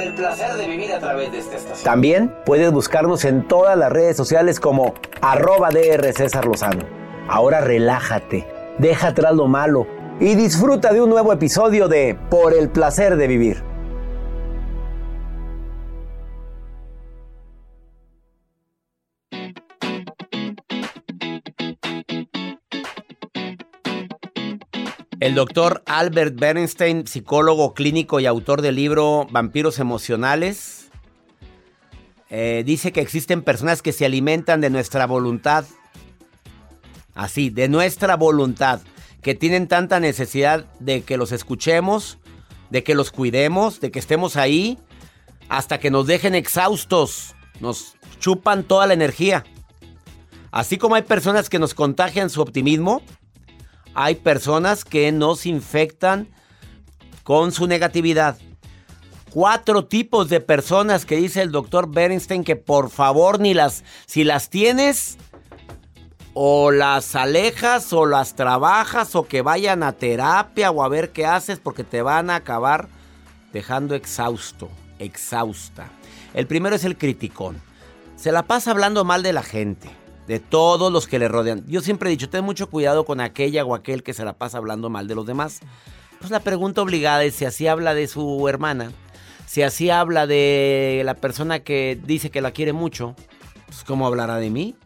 El placer de vivir a través de esta estación. También puedes buscarnos en todas las redes sociales como arroba DR César Lozano. Ahora relájate, deja atrás lo malo y disfruta de un nuevo episodio de Por el placer de vivir. El doctor Albert Bernstein, psicólogo clínico y autor del libro Vampiros Emocionales, eh, dice que existen personas que se alimentan de nuestra voluntad. Así, de nuestra voluntad. Que tienen tanta necesidad de que los escuchemos, de que los cuidemos, de que estemos ahí, hasta que nos dejen exhaustos. Nos chupan toda la energía. Así como hay personas que nos contagian su optimismo, hay personas que nos infectan con su negatividad. Cuatro tipos de personas que dice el doctor Bernstein que por favor ni las, si las tienes, o las alejas o las trabajas o que vayan a terapia o a ver qué haces porque te van a acabar dejando exhausto, exhausta. El primero es el criticón. Se la pasa hablando mal de la gente de todos los que le rodean. Yo siempre he dicho, ten mucho cuidado con aquella o aquel que se la pasa hablando mal de los demás. Pues la pregunta obligada es si así habla de su hermana, si así habla de la persona que dice que la quiere mucho, pues ¿cómo hablará de mí?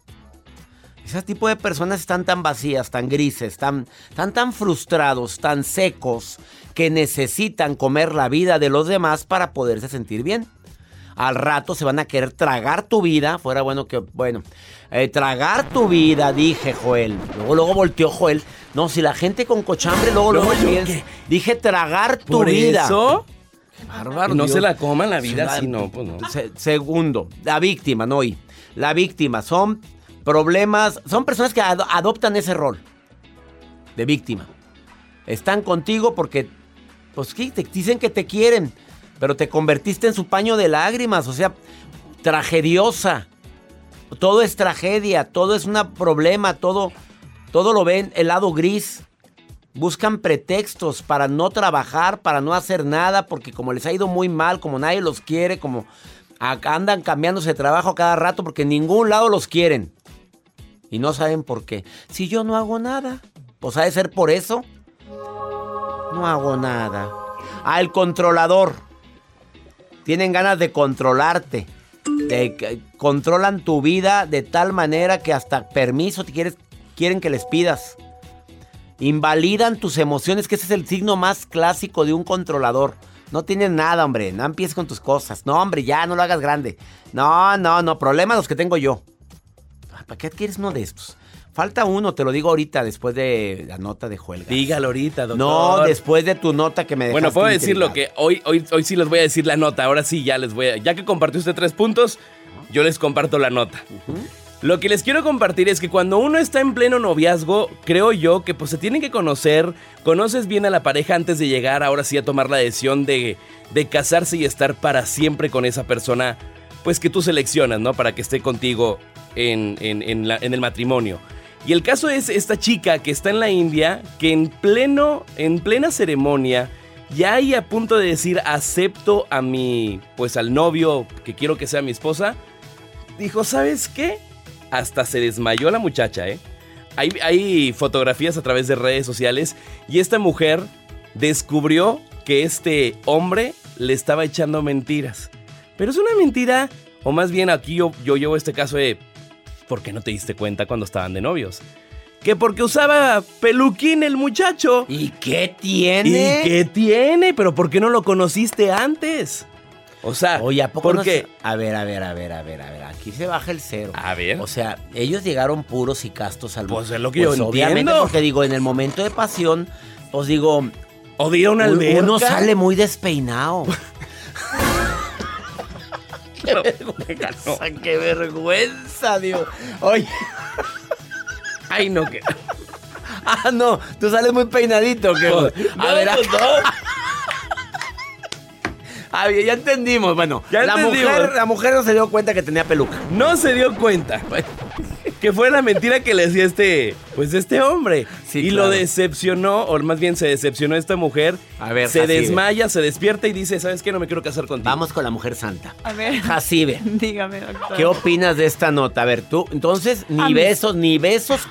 Ese tipo de personas están tan vacías, tan grises, tan, tan, tan frustrados, tan secos, que necesitan comer la vida de los demás para poderse sentir bien al rato se van a querer tragar tu vida. Fuera bueno que, bueno, eh, tragar tu vida, dije Joel. Luego, luego volteó Joel. No, si la gente con cochambre, luego, luego Dije tragar tu ¿Por vida. Eso? Qué bárbaro. No Dios. se la coman la vida, la- si no, pues no. Se- segundo, la víctima, no hoy. La víctima son problemas, son personas que ado- adoptan ese rol de víctima. Están contigo porque, pues te dicen que te quieren, pero te convertiste en su paño de lágrimas, o sea, tragediosa. Todo es tragedia, todo es un problema, todo, todo lo ven el lado gris. Buscan pretextos para no trabajar, para no hacer nada, porque como les ha ido muy mal, como nadie los quiere, como andan cambiándose de trabajo cada rato porque en ningún lado los quieren. Y no saben por qué. Si yo no hago nada, pues ha de ser por eso. No hago nada. El controlador. Tienen ganas de controlarte. Controlan tu vida de tal manera que hasta permiso te quieres, quieren que les pidas. Invalidan tus emociones, que ese es el signo más clásico de un controlador. No tienes nada, hombre. No empieces con tus cosas. No, hombre, ya no lo hagas grande. No, no, no. Problemas los que tengo yo. ¿Para qué quieres uno de estos? Falta uno, te lo digo ahorita, después de la nota de Juelga. Dígalo ahorita, doctor. No, después de tu nota que me dejaste Bueno, puedo decir lo que hoy, hoy, hoy sí les voy a decir la nota. Ahora sí, ya les voy a. Ya que compartió usted tres puntos, yo les comparto la nota. Lo que les quiero compartir es que cuando uno está en pleno noviazgo, creo yo que pues se tienen que conocer, conoces bien a la pareja antes de llegar ahora sí a tomar la decisión de, de casarse y estar para siempre con esa persona, pues que tú seleccionas, ¿no? Para que esté contigo en, en- en la- en el matrimonio. Y el caso es esta chica que está en la India, que en pleno, en plena ceremonia, ya ahí a punto de decir acepto a mi, pues al novio que quiero que sea mi esposa, dijo, ¿sabes qué? Hasta se desmayó la muchacha, ¿eh? Hay, fotografías a través de redes sociales y esta mujer descubrió que este hombre le estaba echando mentiras. Pero es una mentira, o más bien aquí yo, yo llevo este caso de, ¿por qué no te diste cuenta cuando estaban de novios? Que porque usaba peluquín el muchacho. ¿Y qué tiene? ¿Y qué tiene? ¿Pero por qué no lo conociste antes? O sea, Oye, ¿a poco ¿por no se- A ver, a ver, a ver, a ver, a ver. Aquí se baja el cero. A ver. O sea, ellos llegaron puros y castos al Pues es lo que yo obviamente, entiendo. porque digo, en el momento de pasión, os digo, O de ir a una un- alberca. uno sale muy despeinado. qué vergüenza. ¡Qué vergüenza, Dios! Oye, Ay, no, que. ah, no, tú sales muy peinadito. ¿qué? No, a ver, no. a ver, ya entendimos. Bueno, Ya la, entendimos. mujer, la mujer no se dio cuenta que tenía peluca. No se dio cuenta. Que fue la mentira que le decía este, pues este hombre. Sí, y claro. lo decepcionó, o más bien se decepcionó esta mujer. A ver, se Jacibe. desmaya, se despierta y dice, ¿sabes qué? No me quiero casar contigo. Vamos con la mujer santa. A ver, Jacibe. dígame, doctor. ¿Qué opinas de esta nota? A ver, tú, entonces, A ni mí- besos, ni besos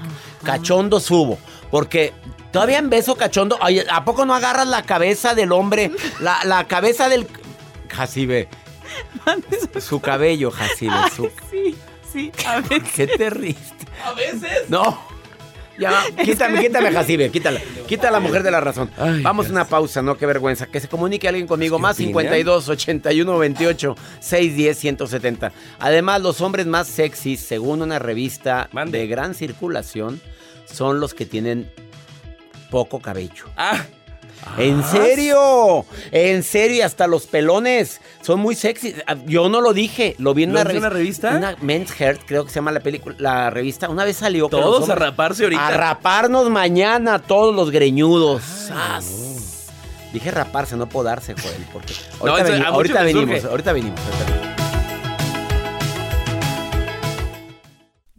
cachondos hubo. Porque todavía en beso cachondo, ay, ¿a poco no agarras la cabeza del hombre? La, la cabeza del. Jacibe. Su cabello, Jacibe. Su... Sí, sí, a ver. ¿Qué te riste? A veces. No. Ya, quítame, quítame, Jacibe, quítala. Quita a la mujer de la razón. Ay, Vamos a una pausa, no, qué vergüenza. Que se comunique alguien conmigo. ¿Qué Más opinan? 52 81 28 610 170. Además, los hombres más sexys, según una revista Mande. de gran circulación, son los que tienen poco cabello. Ah. ¿En Ah, serio? ¿En serio? Y hasta los pelones son muy sexy. Yo no lo dije, lo vi en ¿Lo una en revista. una revista? Una Men's Health, creo que se llama la película, la revista. Una vez salió. Todos a raparse ahorita. A raparnos mañana, todos los greñudos. ¡Sas! Dije raparse, no podarse, Joel. Porque No, ahorita, eso a muchos ahorita venimos, ahorita venimos, ahorita venimos.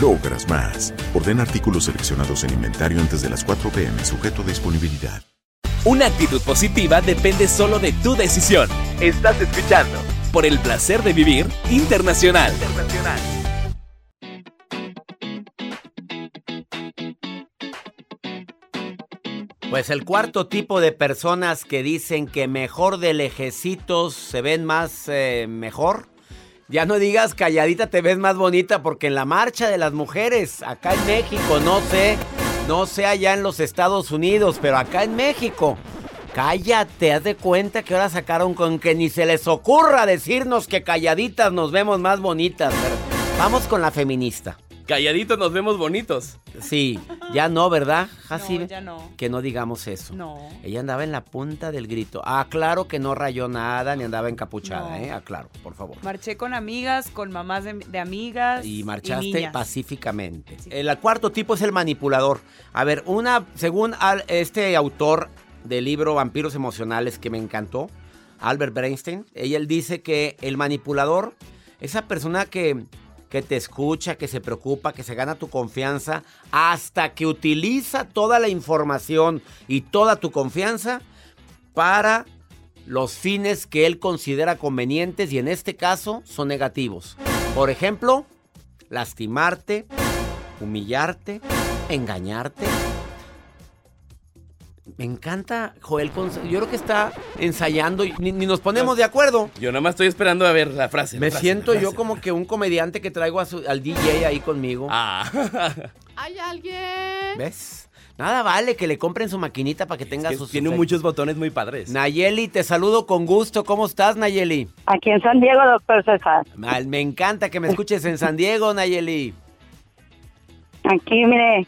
logras más. Ordena artículos seleccionados en inventario antes de las 4 pm, sujeto a disponibilidad. Una actitud positiva depende solo de tu decisión. Estás escuchando por el placer de vivir internacional. Pues el cuarto tipo de personas que dicen que mejor de lejecitos se ven más eh, mejor. Ya no digas calladita te ves más bonita porque en la marcha de las mujeres acá en México, no sé, No sé allá en los Estados Unidos, pero acá en México. Cállate, haz de cuenta que ahora sacaron con que ni se les ocurra decirnos que calladitas nos vemos más bonitas. Pero vamos con la feminista. Calladitos nos vemos bonitos. Sí, ya no, ¿verdad, No, Jacibe? ya no. Que no digamos eso. No. Ella andaba en la punta del grito. Ah, claro que no rayó nada ni andaba encapuchada, No. ¿eh? Aclaro, por favor. Marché con amigas, con mamás de, de amigas. Y marchaste niñas. pacíficamente. El cuarto tipo es el manipulador. A ver, una, según al- este autor del libro Vampiros Emocionales que me encantó, Albert Bernstein, ella él dice que el manipulador, esa persona que, que te escucha, que se preocupa, que se gana tu confianza, hasta que utiliza toda la información y toda tu confianza para los fines que él considera convenientes y en este caso son negativos. Por ejemplo, lastimarte, humillarte, engañarte. Me encanta Joel, yo creo que está ensayando y ni, ni nos ponemos de acuerdo. Yo nada más estoy esperando a ver la frase. la Me frase, siento yo como que un comediante que traigo a su- al DJ ahí conmigo. Ah. ¿Hay alguien? ¿Ves? Nada vale que le compren su maquinita para que tenga que sus tiene muchos botones muy padres. Nayeli, te saludo con gusto. ¿Cómo estás, Nayeli? Aquí en San Diego, doctor César. Mal, Me encanta que me escuches en San Diego, Nayeli. Aquí, mire,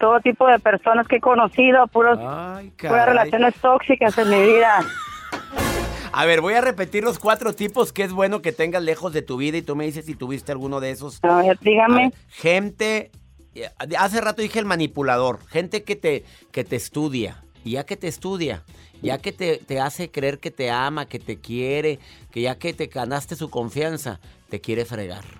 todo tipo de personas que he conocido, puros, Ay, puras relaciones tóxicas en mi vida. A ver, voy a repetir los cuatro tipos que es bueno que tengas lejos de tu vida y tú me dices si tuviste alguno de esos. A ver, dígame. A ver, gente, eh, hace rato dije el manipulador, gente que te, que te estudia. Y ya que te estudia, ya que te, te hace creer que te ama, que te quiere, que ya que te ganaste su confianza, te quiere fregar.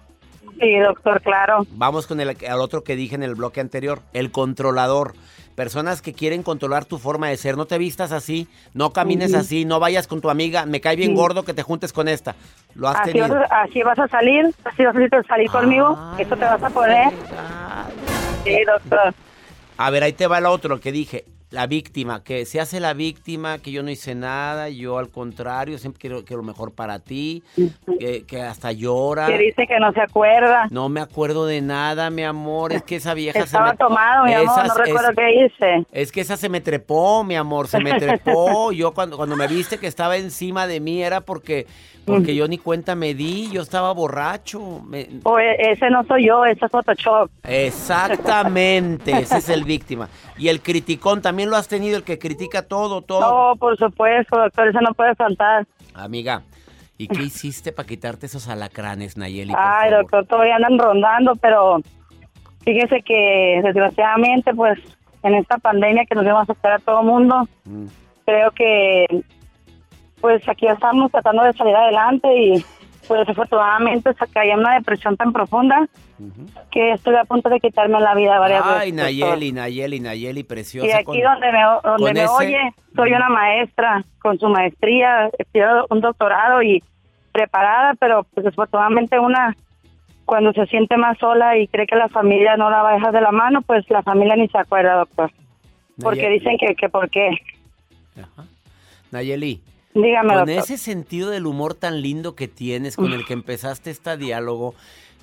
Sí, doctor, claro. Vamos con el, al otro que dije en el bloque anterior, el controlador. Personas que quieren controlar tu forma de ser. No te vistas así, no camines así, no vayas con tu amiga. Me cae bien gordo que te juntes con esta. Lo has Así tenido. vas, a, así vas a salir, así vas a salir conmigo, eso te vas a poner. Sí, doctor. A ver, ahí te va el otro que dije. La víctima, que se hace la víctima, que yo no hice nada, yo al contrario, siempre quiero, quiero lo mejor para ti, que, que hasta llora. Que dice que no se acuerda. No me acuerdo de nada, mi amor, es que esa vieja Estaba se me... tomado, mi amor, no recuerdo es- qué hice. Es que esa se me trepó, mi amor, se me trepó. Yo cuando, cuando me viste que estaba encima de mí era porque, porque yo ni cuenta me di, yo estaba borracho. me- O e- ese no soy yo, ese es Photoshop. Exactamente, ese es el víctima. Y el criticón, también lo has tenido, el que critica todo, todo. No, por supuesto, doctor, eso no puede faltar. Amiga, ¿y qué hiciste para quitarte esos alacranes, Nayeli? Ay, favor? doctor, todavía andan rondando, pero fíjese que desgraciadamente, pues, en esta pandemia que nos vamos a afectar a todo mundo, Mm. creo que, pues, aquí estamos tratando de salir adelante y, pues, desafortunadamente, se caí en una depresión tan profunda que estoy a punto de quitarme la vida varias Ay, veces. doctor. Nayeli, Nayeli, Nayeli, preciosa. Y aquí con- donde me, donde me ese- oye, soy una maestra con su maestría, estudiado un doctorado y preparada, pero pues desafortunadamente una cuando se siente más sola y cree que la familia no la va a dejar de la mano, pues la familia ni se acuerda, doctor. Porque dicen que, que por qué. Nayeli, Dígame, con doctor. ese sentido del humor tan lindo que tienes, con el que empezaste este diálogo,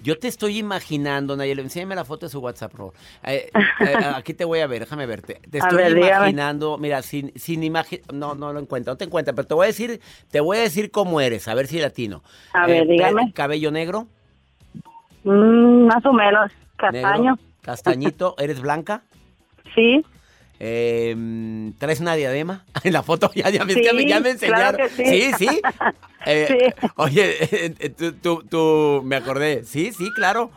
yo te estoy imaginando, Nayeli, enséñame la foto de su WhatsApp, por favor. Eh, eh, aquí te voy a ver, déjame verte. Te estoy ver, dígame. imaginando, mira, sin, sin imagen, no, no lo encuentro, no te encuentro, pero te voy a decir, te voy a decir cómo eres, a ver si latino. A ver, pe- dígame. Cabello negro, Mm, más o menos, negro, castaño. castañito, ¿eres blanca? Sí. Eh, ¿Traes una diadema? En la foto ya, ya, me- Sí, ya me, ya me claro enseñaron. que sí. sí. sí. Eh, Sí. Oye, eh, tú, tú, tú- me acordé. Sí, sí, claro.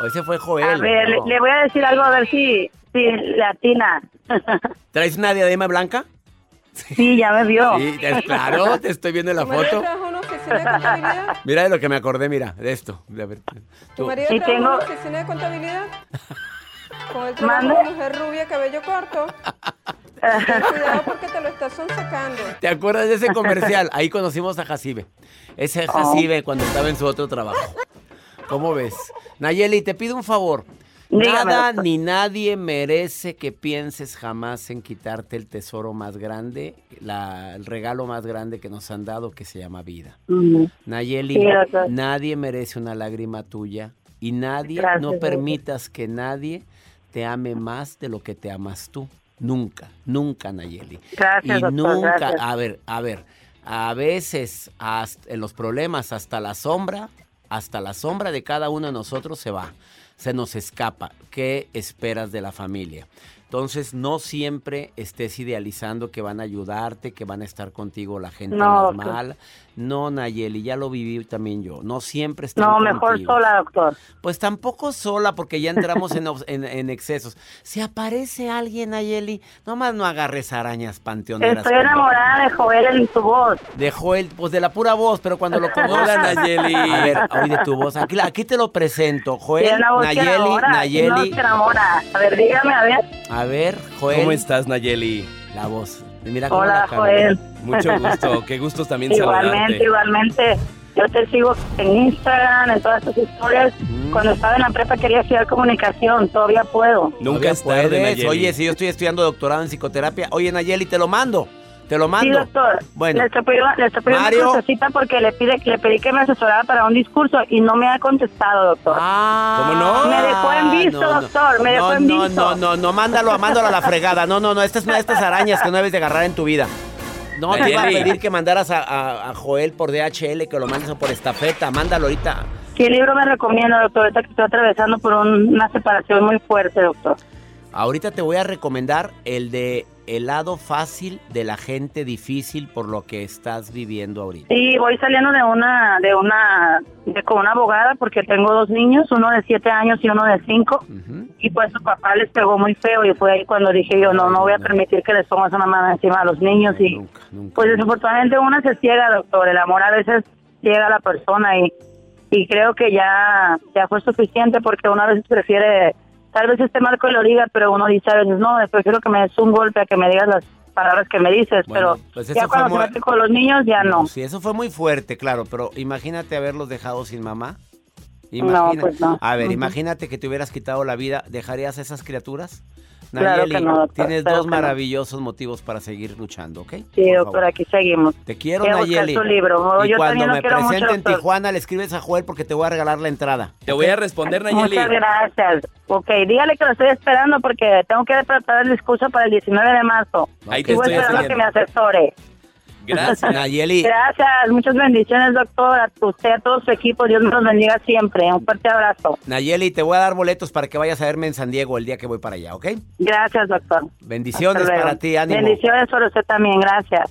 O ese fue Joel. A ver, le, No. le voy a decir algo a ver si, si latina. ¿Traes una diadema blanca? Sí, ya me vio. Sí, claro, te estoy viendo en la foto. de contabilidad? Mira de lo que me acordé, mira, de esto. De ver, ¿Tu marido Y trabaja en tengo- una oficina de contabilidad? Con el trabajo de mujer rubia, cabello corto. Ten cuidado porque te lo estás sonsacando. ¿Te acuerdas de ese comercial? Ahí conocimos a Jacibe. Ese Jacibe cuando estaba en su otro trabajo. ¿Cómo ves? Nayeli, te pido un favor. Dígame, Nada ni nadie merece que pienses jamás en quitarte el tesoro más grande, la- el regalo más grande que nos han dado que se llama vida. Nayeli, Sí, nadie merece una lágrima tuya y nadie, Gracias, no permitas que nadie te ame más de lo que te amas tú. Nunca, nunca, Nayeli. Gracias, y doctor, nunca, gracias. a ver, a ver, a veces hasta- en los problemas hasta la sombra, hasta la sombra de cada uno de nosotros se va, se nos escapa. ¿Qué esperas de la familia? Entonces, no siempre estés idealizando que van a ayudarte, que van a estar contigo la gente No, más doctor. mal. No, Nayeli, ya lo viví también yo. No siempre están No, mejor contigo. sola, doctor. Pues tampoco sola, porque ya entramos en, obs- en- en excesos. Si aparece alguien, Nayeli, nomás no agarres arañas panteoneras. Estoy enamorada de Joel en su voz. De Joel, pues de la pura voz, pero cuando lo Hola, conozcas. Nayeli. A ver, oye tu voz. Aquí, aquí te lo presento. Joel, Nayeli, enamora, Nayeli. que enamora. A ver, dígame, a ver. A ver, Joel. ¿Cómo estás, Nayeli? La voz. Mira cómo Hola, la. Joel. Mucho gusto. Qué gustos también Igualmente, saludarte. igualmente. Yo te sigo en Instagram, en todas tus historias. Mm. Cuando estaba en la prepa quería estudiar comunicación, todavía puedo. Nunca es tarde. Oye, si yo estoy estudiando doctorado en psicoterapia. Oye, Nayeli, te lo mando. Te lo mando. Sí, doctor. Bueno. Le estoy pidiendo, le estoy pidiendo Mario. una crucecita porque le, pide, le pedí que me asesorara para un discurso y no me ha contestado, doctor. Ah, ¿Cómo no? Me dejó en visto, no, no. doctor, me dejó no, en no, visto. No, no, no, mándalo, mándalo a la fregada. No, no, no, estas son estas arañas que no debes de agarrar en tu vida. No te iba a pedir que mandaras a, a- a Joel por DHL, que lo mandes por estafeta. Mándalo ahorita. ¿Qué libro me recomienda, doctor? Ahorita que estoy atravesando por un- una separación muy fuerte, doctor. Ahorita te voy a recomendar el de El lado fácil de la gente difícil por lo que estás viviendo ahorita. Sí, voy saliendo de una, de una, de con una abogada porque tengo dos niños, uno de siete años y uno de cinco. Y pues su papá les pegó muy feo y fue ahí cuando dije yo, no, no voy a permitir que les pongas una mano encima a los niños. Y pues desafortunadamente una se ciega, doctor. El amor a veces ciega a la persona y, y creo que ya, ya fue suficiente porque una vez prefiere, tal vez este marco lo diga, pero uno dice a veces, no, prefiero que me des un golpe a que me digas las palabras que me dices, Bueno, pero pues ya cuando se muy- con los niños ya no. Sí, eso fue muy fuerte, claro, pero imagínate haberlos dejado sin mamá. No, pues no. A ver, imagínate que te hubieras quitado la vida, ¿dejarías a esas criaturas? Claro que no, doctor, tienes dos que no. maravillosos motivos para seguir luchando, ¿ok? Sí, Por doctor, aquí seguimos. Te quiero, Voy a buscar Nayeli. su libro. Y Yo cuando también lo me quiero mucho, presente en doctor. Tijuana, le escribes a Joel porque te voy a regalar la entrada. Te voy a responder, Nayeli. Muchas gracias. Ok, dígale que lo estoy esperando porque tengo que preparar el discurso para el 19 de marzo. Ahí te Sigo estoy esperando que me asesore. Gracias. Nayeli. Gracias, muchas bendiciones, doctor. A usted, a todo su equipo, Dios los bendiga siempre. Un fuerte abrazo. Nayeli, te voy a dar boletos para que vayas a verme en San Diego el día que voy para allá, ¿ok? Gracias, doctor. Bendiciones para ti, ánimo. Bendiciones para usted también, gracias.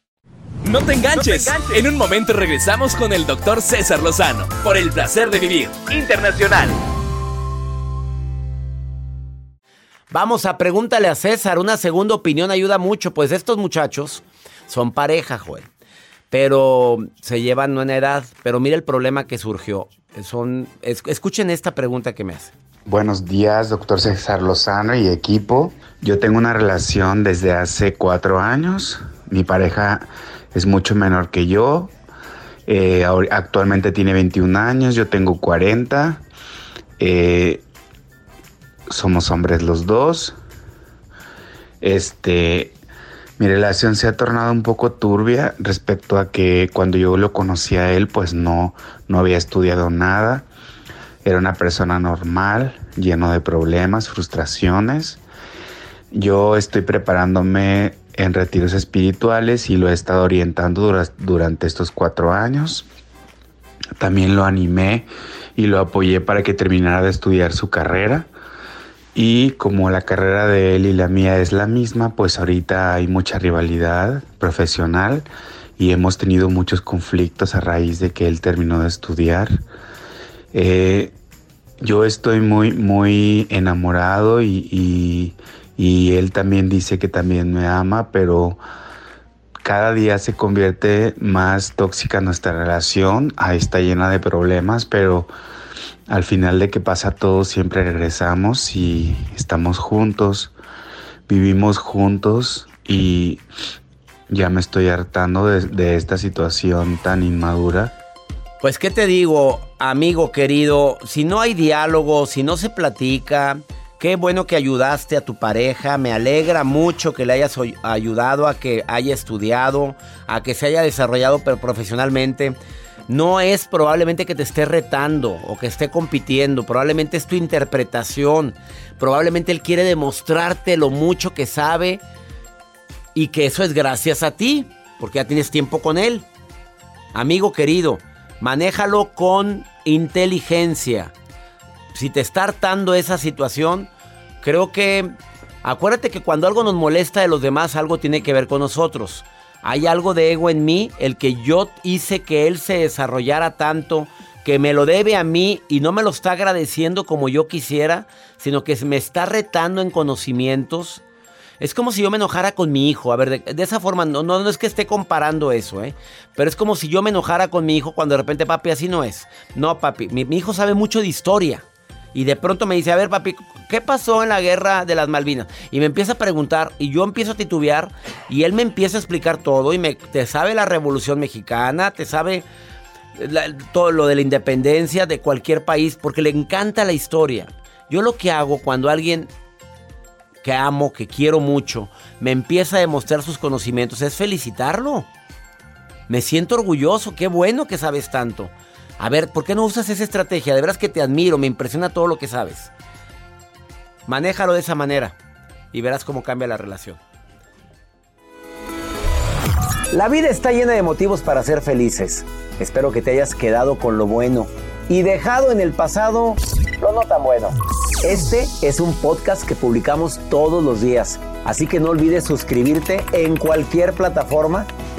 No te enganches. En un momento regresamos con el doctor César Lozano por el placer de vivir internacional. Vamos a pregúntale a César. Una segunda opinión ayuda mucho, pues estos muchachos son pareja, Joel. Pero se llevan una edad. Pero mira el problema que surgió. Son, es- escuchen esta pregunta que me hace. Buenos días, doctor César Lozano y equipo. Yo tengo una relación desde hace cuatro años. Mi pareja es mucho menor que yo. Eh, actualmente tiene 21 años, yo tengo 40. Eh, somos hombres los dos. Este, mi relación se ha tornado un poco turbia respecto a que cuando yo lo conocí a él, pues no, no había estudiado nada. Era una persona normal, lleno de problemas, frustraciones. Yo estoy preparándome en retiros espirituales y lo he estado orientando durante estos cuatro años. También lo animé y lo apoyé para que terminara de estudiar su carrera. Y como la carrera de él y la mía es la misma, pues ahorita hay mucha rivalidad profesional y hemos tenido muchos conflictos a raíz de que él terminó de estudiar. Eh, yo estoy muy, muy enamorado y él también dice que también me ama, pero cada día se convierte más tóxica nuestra relación, ahí está llena de problemas, pero al final de que pasa todo siempre regresamos y estamos juntos, vivimos juntos y ya me estoy hartando de, de esta situación tan inmadura. Pues qué te digo, amigo querido, si no hay diálogo, si no se platica, Qué bueno que ayudaste a tu pareja. Me alegra mucho que le hayas ayudado a que haya estudiado, a que se haya desarrollado profesionalmente. No es probablemente que te esté retando o que esté compitiendo. Probablemente es tu interpretación. Probablemente él quiere demostrarte lo mucho que sabe y que eso es gracias a ti, porque ya tienes tiempo con él. Amigo querido, manéjalo con inteligencia si te está hartando esa situación, creo que acuérdate que cuando algo nos molesta de los demás, algo tiene que ver con nosotros. Hay algo de ego en mí, el que yo hice que él se desarrollara tanto, que me lo debe a mí y no me lo está agradeciendo como yo quisiera, sino que me está retando en conocimientos. Es como si yo me enojara con mi hijo. A ver, de, esa forma, no, no, es que esté comparando eso, ¿eh? Pero es como si yo me enojara con mi hijo cuando de repente, papi, así no es. No, papi, mi hijo sabe mucho de historia. Y de pronto me dice, a ver papi, ¿qué pasó en la guerra de las Malvinas? Y me empieza a preguntar y yo empiezo a titubear y él me empieza a explicar todo y me, te sabe la revolución mexicana, te sabe todo lo de la independencia de cualquier país porque le encanta la historia. Yo lo que hago cuando alguien que amo, que quiero mucho, me empieza a demostrar sus conocimientos es felicitarlo. Me siento orgulloso, qué bueno que sabes tanto. A ver, ¿por qué no usas esa estrategia? De veras que te admiro, me impresiona todo lo que sabes. Manéjalo de esa manera y verás cómo cambia la relación. La vida está llena de motivos para ser felices. Espero que te hayas quedado con lo bueno y dejado en el pasado lo no tan bueno. Este es un podcast que publicamos todos los días, así que no olvides suscribirte en cualquier plataforma